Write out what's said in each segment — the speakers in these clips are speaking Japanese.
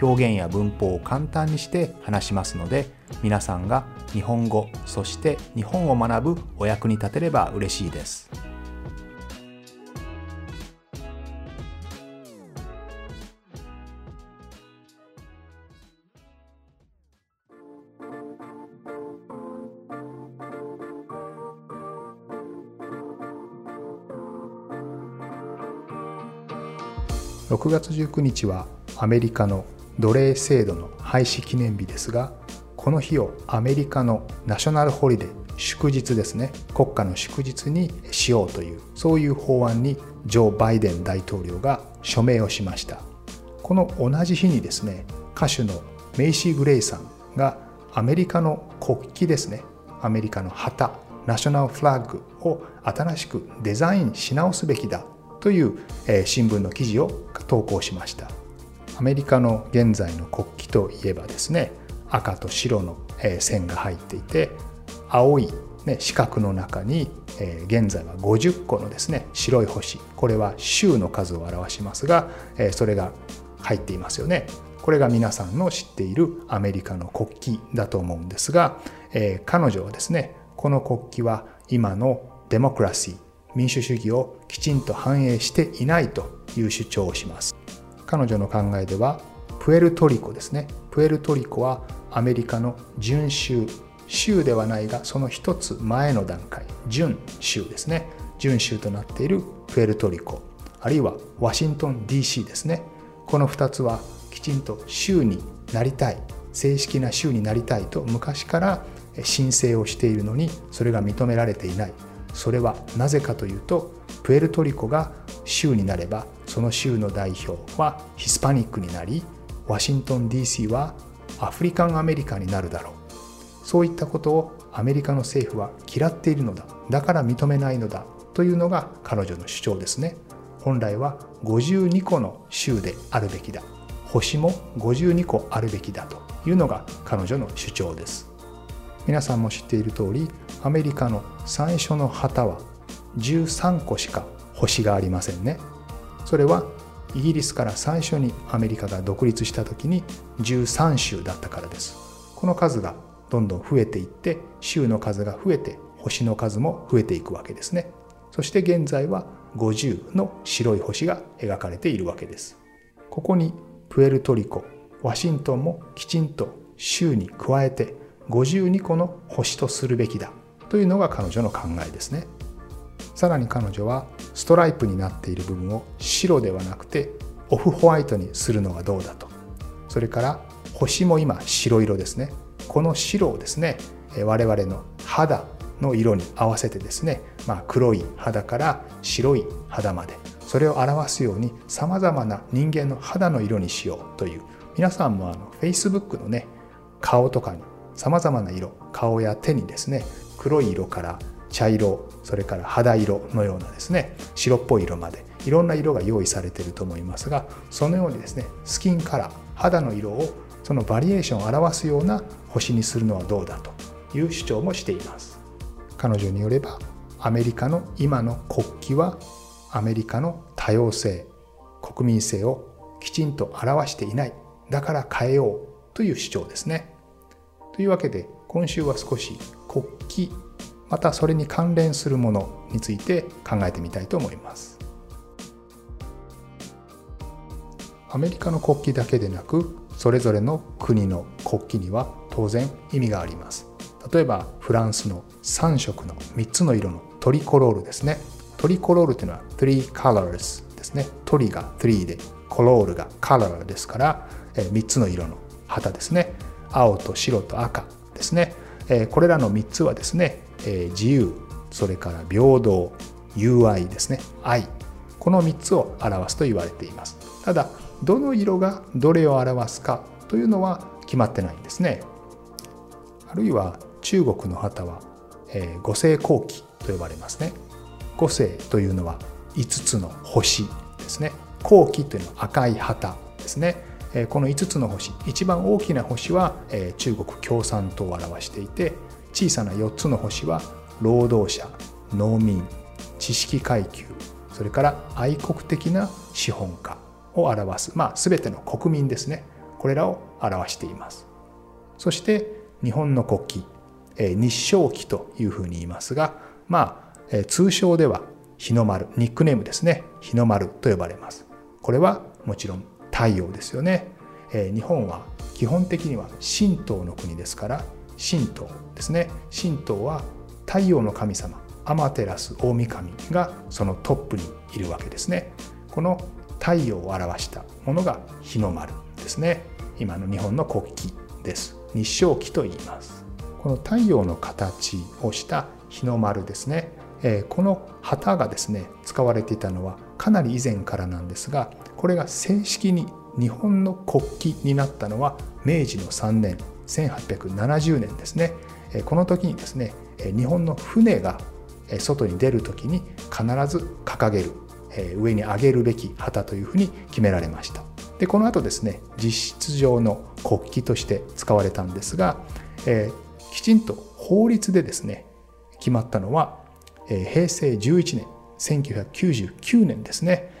表現や文法を簡単にして話しますので皆さんが日本語そして日本を学ぶお役に立てれば嬉しいです。6月19日はアメリカの奴隷制度の廃止記念日ですがこの日をアメリカのナショナルホリデー祝日ですね。国家の祝日にしようというそういう法案にジョー・バイデン大統領が署名をしました。この同じ日にですね歌手のメイシー・グレイさんがアメリカの国旗ですねアメリカの旗ナショナルフラッグを新しくデザインし直すべきだという新聞の記事を投稿しました。アメリカの現在の国旗といえばですね赤と白の線が入っていて青い、ね、四角の中に現在は50個のですね白い星。これは州の数を表しますがそれが入っていますよね。これが皆さんの知っているアメリカの国旗だと思うんですが彼女はですねこの国旗は今のデモクラシー民主主義をきちんと反映していないという主張をします。彼女の考えではプエルトリコですね。プエルトリコはアメリカの準州州ではないがその一つ前の段階準州ですね。準州となっているプエルトリコあるいはワシントン DC ですね。この2つはきちんと州になりたい正式な州になりたいと昔から申請をしているのにそれが認められていない。それはなぜかというとプエルトリコが州になればその州の代表はヒスパニックになりワシントン DC はアフリカンアメリカになるだろう。そういったことをアメリカの政府は嫌っているのだ。だから認めないのだ。というのが彼女の主張ですね。本来は52個の州であるべきだ。星も52個あるべきだ。というのが彼女の主張です。皆さんも知っている通りアメリカの最初の旗は13個しか星がありませんね。それはイギリスから最初にアメリカが独立した時に13州だったからです。この数がどんどん増えていって州の数が増えて星の数も増えていくわけですね。そして現在は50の白い星が描かれているわけです。ここにプエルトリコワシントンもきちんと州に加えて52個の星とするべきだというのが彼女の考えですね。さらに彼女はストライプになっている部分を白ではなくてオフホワイトにするのはどうだと。それから星も今白色ですね。この白をですね我々の肌の色に合わせてですね、まあ、黒い肌から白い肌までそれを表すようにさまざまな人間の肌の色にしようという皆さんもあの Facebook のね顔とかにさまざまな色顔や手にですね黒い色から茶色それから肌色のようなですね白っぽい色までいろんな色が用意されていると思いますがそのようにですねスキンカラー肌の色をそのバリエーションを表すような星にするのはどうだという主張もしています。彼女によればアメリカの今の国旗はアメリカの多様性国民性をきちんと表していないだから変えようという主張ですね。というわけで今週は少し国旗またそれに関連するものについて考えてみたいと思います。アメリカの国旗だけでなくそれぞれの国の国旗には当然意味があります。例えばフランスの3色の3つの色のトリコロールですね。トリコロールというのは3 colors ですね。トリが3でコロールがカラーですから3つの色の旗ですね。青と白と赤ですね。これらの3つはですねえ自由それから平等友愛ですね。愛。この3つを表すと言われています。ただどの色がどれを表すかというのは決まってないんですね。あるいは中国の旗はえー、五星後期と呼ばれますね。五星というのは5つの星ですね。後期というのは赤い旗ですね。この5つの星一番大きな星は中国共産党を表していて小さな4つの星は労働者農民知識階級それから愛国的な資本家を表す、まあ、全ての国民ですね。これらを表しています。そして日本の国旗日照旗というふうに言いますがまあ通称では日の丸ニックネームですね。日の丸と呼ばれます。これはもちろん太陽ですよね。日本は基本的には神道の国ですから神道ですね。神道は太陽の神様アマテラス大神がそのトップにいるわけですね。この太陽を表したものが日の丸ですね。今の日本の国旗です。日照旗と言います。この太陽の形をした日の丸ですね。この旗がですね使われていたのはかなり以前からなんですがこれが正式に日本の国旗になったのは明治の3年1870年ですね。この時にですね日本の船が外に出る時に必ず掲げる上に上げるべき旗というふうに決められました。でこの後ですね実質上の国旗として使われたんですが、えー、きちんと法律でですね決まったのは、えー、平成11年1999年ですね、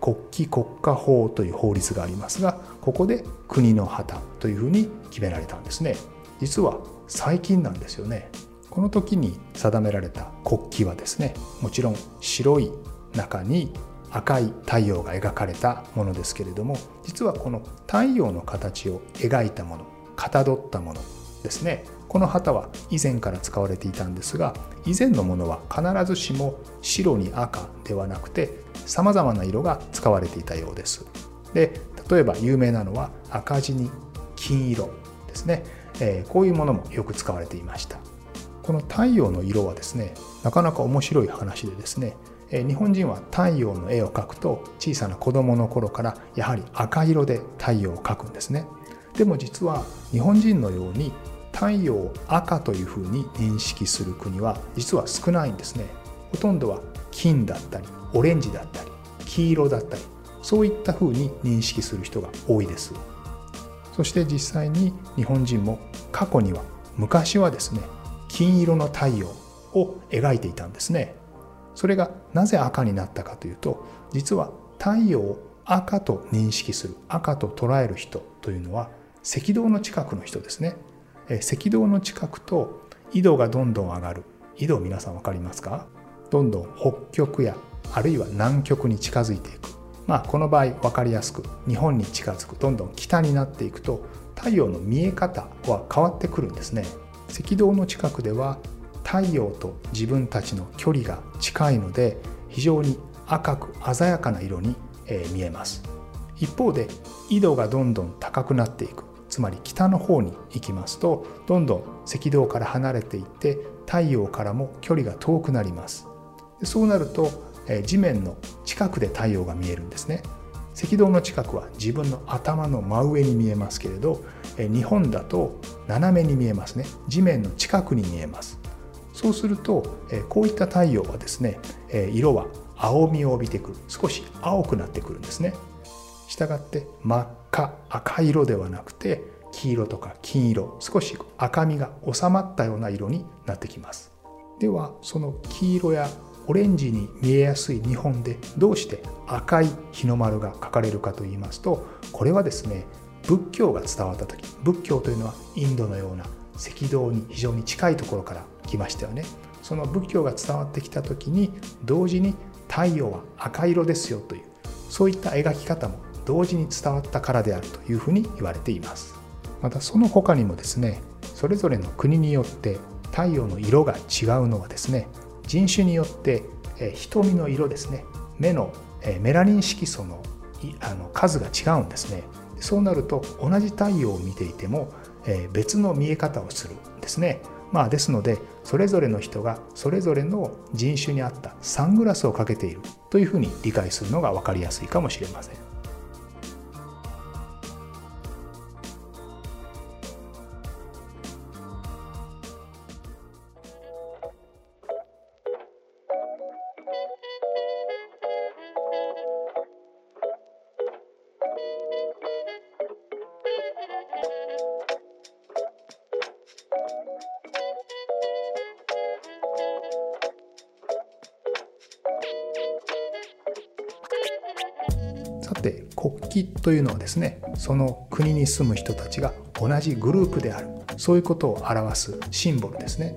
国旗国家法という法律がありますがここで国の旗というふうに決められたんですね。実は最近なんですよね。この時に定められた国旗はですねもちろん白い中に赤い太陽が描かれたものですけれども実はこの太陽の形を描いたものかたどったものですね。この旗は以前から使われていたんですが以前のものは必ずしも白に赤ではなくてさまざまな色が使われていたようです。で例えば有名なのは赤字に金色ですね、えー、こういうものもよく使われていました。この太陽の色はですねなかなか面白い話でですね日本人は太陽の絵を描くと小さな子供の頃からやはり赤色で太陽を描くんですね。でも実は日本人のように太陽を赤というふうに認識する国は実は少ないんですね。ほとんどは金だったりオレンジだったり黄色だったりそういったふうに認識する人が多いです。そして実際に日本人も過去には昔はですね金色の太陽を描いていたんですね。それがなぜ赤になったかというと実は太陽を赤と認識する赤と捉える人というのは赤道の近くの人ですね。赤道の近くと緯度がどんどん上がる。緯度皆さん分かりますか？どんどん北極やあるいは南極に近づいていく。まあこの場合分かりやすく日本に近づくどんどん北になっていくと太陽の見え方は変わってくるんですね。赤道の近くでは太陽と自分たちの距離が近いので非常に赤く鮮やかな色に見えます。一方で緯度がどんどん高くなっていく。つまり北の方に行きますとどんどん赤道から離れていって太陽からも距離が遠くなります。そうなると地面の近くで太陽が見えるんですね。赤道の近くは自分の頭の真上に見えますけれど日本だと斜めに見えますね。地面の近くに見えます。そうするとこういった太陽はですね色は青みを帯びてくる。少し青くなってくるんですね。したがって真っ赤赤色ではなくて黄色とか金色少し赤みが収まったような色になってきます。ではその黄色やオレンジに見えやすい日本でどうして赤い日の丸が描かれるかと言いますとこれはですね仏教が伝わった時仏教というのはインドのような赤道に非常に近いところから来ましたよね。その仏教が伝わってきた時に同時に太陽は赤色ですよというそういった描き方も同時に伝わったからであるというふうに言われています。またその他にもですねそれぞれの国によって太陽の色が違うのはですね人種によって瞳の色ですね目のメラニン色素のあの数が違うんですね。そうなると同じ太陽を見ていても別の見え方をするんですね。まあですのでそれぞれの人がそれぞれの人種に合ったサングラスをかけているというふうに理解するのが分かりやすいかもしれません。さて国旗というのはですねその国に住む人たちが同じグループである。そういうことを表すシンボルですね。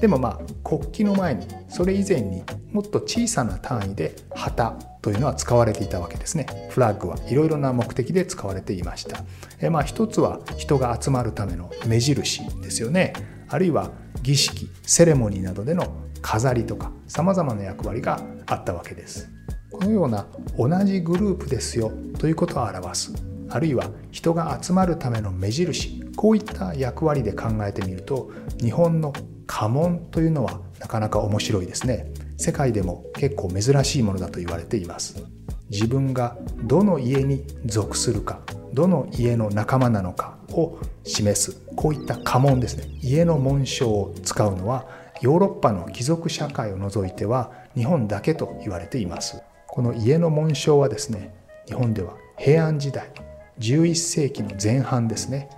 でもまあ国旗の前にそれ以前にもっと小さな単位で旗というのは使われていたわけですね。フラッグはいろいろな目的で使われていました。えまあ一つは人が集まるための目印ですよね。あるいは儀式セレモニーなどでの飾りとかさまざまな役割があったわけです。このような同じグループですよということを表す。あるいは人が集まるための目印。こういった役割で考えてみると日本の家紋というのはなかなか面白いですね。世界でも結構珍しいものだと言われています。自分がどの家に属するかどの家の仲間なのかを示すこういった家紋ですね。家の紋章を使うのはヨーロッパの貴族社会を除いては日本だけと言われています。この家の紋章はですね日本では平安時代11世紀の前半ですね。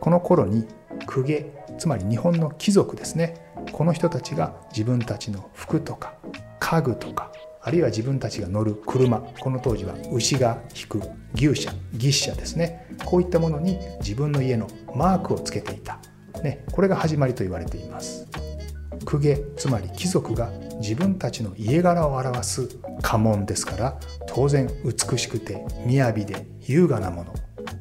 この頃に公家つまり日本の貴族ですね。この人たちが自分たちの服とか家具とかあるいは自分たちが乗る車この当時は牛が引く牛車牛車ですね。こういったものに自分の家のマークをつけていた、ね、これが始まりと言われています。公家つまり貴族が自分たちの家柄を表す家紋ですから当然美しくて雅で優雅なもの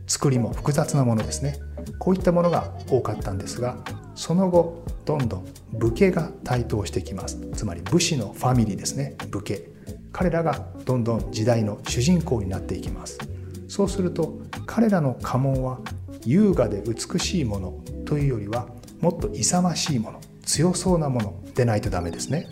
作りも複雑なものですね。こういったものが多かったんですがその後どんどん武家が台頭してきます。つまり武士のファミリーですね。武家。彼らがどんどん時代の主人公になっていきます。そうすると彼らの家紋は優雅で美しいものというよりはもっと勇ましいもの強そうなものでないとダメですね。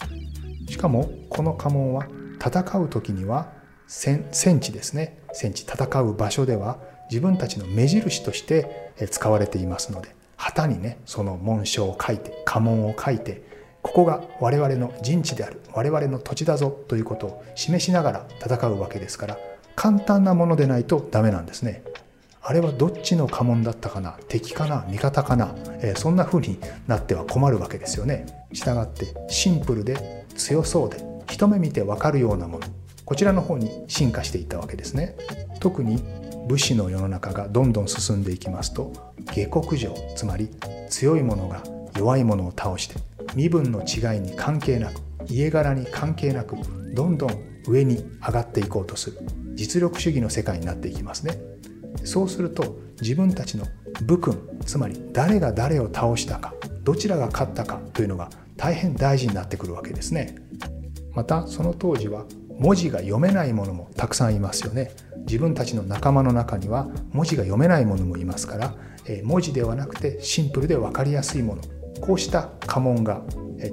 しかもこの家紋は戦う時には戦地ですね戦地戦う場所では自分たちの目印として使われていますので旗にねその紋章を書いて家紋を書いてここが我々の陣地である我々の土地だぞということを示しながら戦うわけですから簡単なものでないとダメなんですね。あれはどっちの家紋だったかな敵かな味方かな、えー、そんな風になっては困るわけですよね。したがってシンプルで強そうで一目見てわかるようなものこちらの方に進化していったわけですね。特に武士の世の中がどんどん進んでいきますと下克上つまり強い者が弱い者を倒して身分の違いに関係なく家柄に関係なくどんどん上に上がっていこうとする実力主義の世界になっていきますねそうすると自分たちの武君つまり誰が誰を倒したかどちらが勝ったかというのが大変大事になってくるわけですね。またその当時は文字が読めないものもたくさんいますよね。自分たちの仲間の中には文字が読めないものもいますから文字ではなくてシンプルで分かりやすいもの。こうした家紋が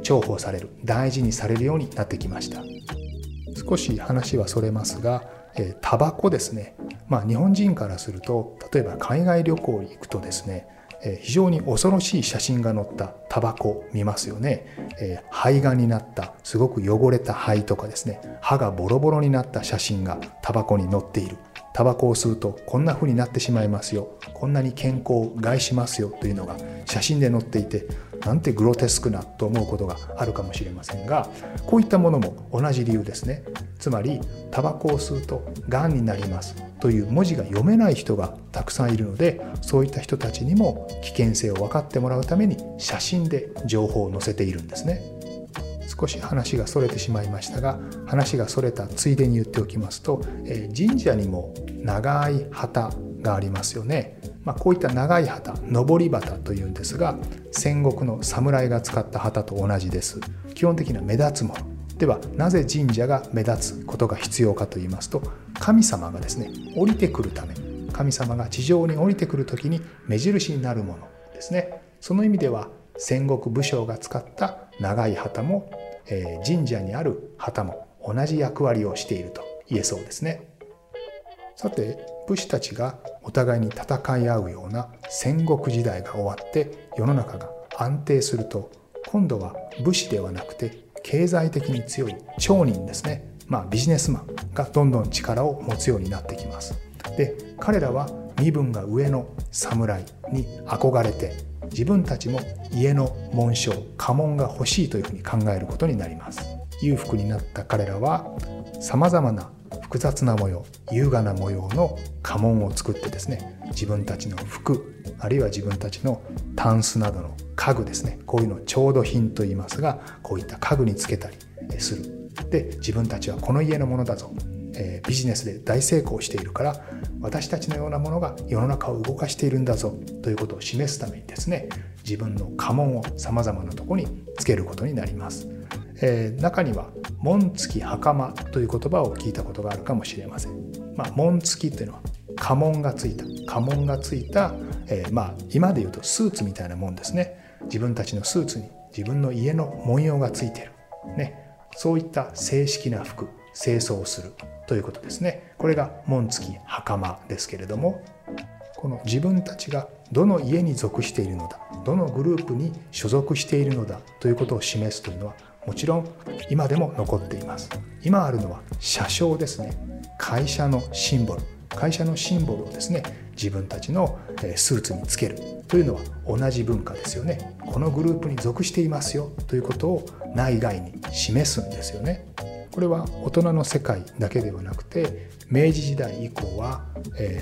重宝される大事にされるようになってきました。少し話はそれますがタバコですね。まあ日本人からすると例えば海外旅行に行くとですね非常に恐ろしい写真が載ったタバコ見ますよね、え肺がんになったすごく汚れた肺とかですね。歯がボロボロになった写真がタバコに載っている。タバコを吸うとこんな風になってしまいますよ。こんなに健康を害しますよというのが写真で載っていてなんてグロテスクなと思うことがあるかもしれませんがこういったものも同じ理由ですね。つまりタバコを吸うとがんになります。という文字が読めない人がたくさんいるのでそういった人たちにも危険性を分かってもらうために写真で情報を載せているんですね。少し話がそれてしまいましたが話がそれたついでに言っておきますと、え神社にも長い旗がありますよね、まあ、こういった長い旗上り旗というんですが戦国の侍が使った旗と同じです。基本的には目立つもの。ではなぜ神社が目立つことが必要かと言いますと神様がですね降りてくるため神様が地上に降りてくる時に目印になるものですねその意味では戦国武将が使った長い旗もえ神社にある旗も同じ役割をしていると言えそうですね。さて武士たちがお互いに戦い合うような戦国時代が終わって世の中が安定すると今度は武士ではなくて経済的に強い町人ですねまあビジネスマンがどんどん力を持つようになってきます。で彼らは身分が上の侍に憧れて自分たちも家の紋章家紋が欲しいというふうに考えることになります裕福になった彼らはさまざまな複雑な模様優雅な模様の家紋を作ってですね自分たちの服あるいは自分たちのタンスなどの家具ですねこういうのを調度品と言いますがこういった家具につけたりするで自分たちはこの家のものだぞ、えー、ビジネスで大成功しているから私たちのようなものが世の中を動かしているんだぞということを示すためにですね自分の家紋をさまざまなとこにつけることになります。えー、中には「紋付き袴」という言葉を聞いたことがあるかもしれません。まあ、紋付きというのは家紋がついた。家紋がついた、えー、まあ今で言うとスーツみたいなもんですね。自分たちのスーツに自分の家の文様がついてる、ね、そういった正式な服清掃するということですね。これが紋付き袴ですけれどもこの自分たちがどの家に属しているのだどのグループに所属しているのだということを示すというのはもちろん今でも残っています。今あるのは社章ですね。会社のシンボル。会社のシンボルをですね自分たちのスーツにつける。というのは同じ文化ですよね。このグループに属していますよ。ということを内外に示すんですよね。これは大人の世界だけではなくて明治時代以降は、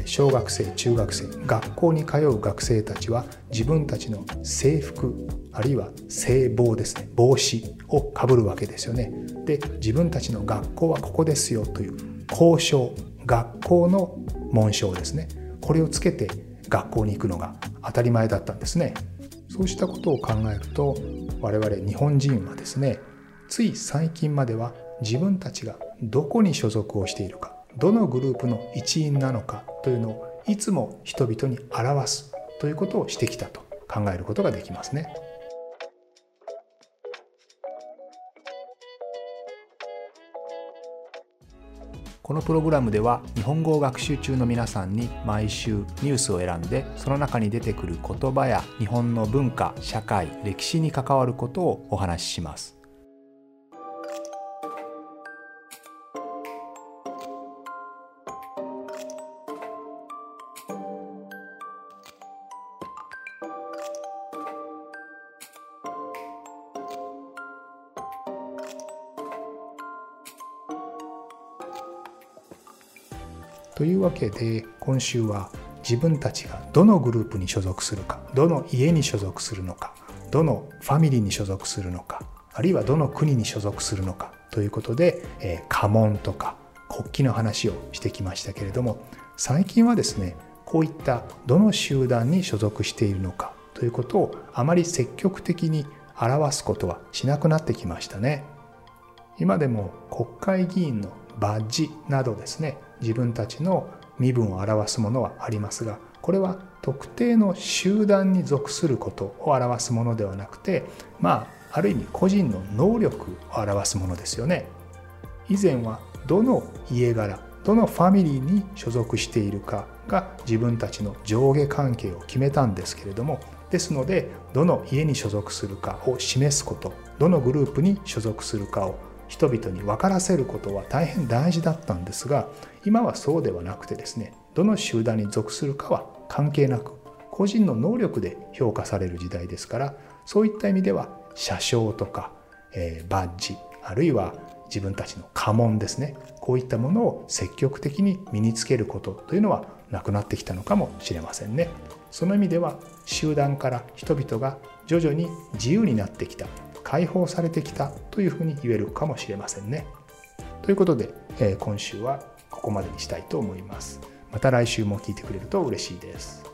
小学生中学生学校に通う学生たちは自分たちの制服あるいは制帽ですね帽子をかぶるわけですよね。で自分たちの学校はここですよという校章学校の紋章ですね。これをつけて学校に行くのが当たり前だったんですね。そうしたことを考えると我々日本人はですねつい最近までは自分たちがどこに所属をしているかどのグループの一員なのかというのをいつも人々に表すということをしてきたと考えることができますね。このプログラムでは日本語を学習中の皆さんに毎週ニュースを選んでその中に出てくる言葉や日本の文化社会歴史に関わることをお話しします。というわけで今週は自分たちがどのグループに所属するかどの家に所属するのかどのファミリーに所属するのかあるいはどの国に所属するのかということで、えー、家紋とか国旗の話をしてきましたけれども最近はですねこういったどの集団に所属しているのかということをあまり積極的に表すことはしなくなってきましたね。今でも国会議員のバッジなどですね自分たちの身分を表すものはありますがこれは特定の集団に属することを表すものではなくてまあある意味個人の能力を表すものですよね。以前はどの家柄どのファミリーに所属しているかが自分たちの上下関係を決めたんですけれどもですのでどの家に所属するかを示すことどのグループに所属するかを人々に分からせることは大変大事だったんですが今はそうではなくてですねどの集団に属するかは関係なく個人の能力で評価される時代ですからそういった意味では車掌とか、えー、バッジあるいは自分たちの家紋ですねこういったものを積極的に身につけることというのはなくなってきたのかもしれませんね。その意味では集団から人々が徐々に自由になってきた解放されてきたというふうに言えるかもしれませんね。ということで、えー、今週はここまでにしたいと思います。また来週も聞いてくれると嬉しいです。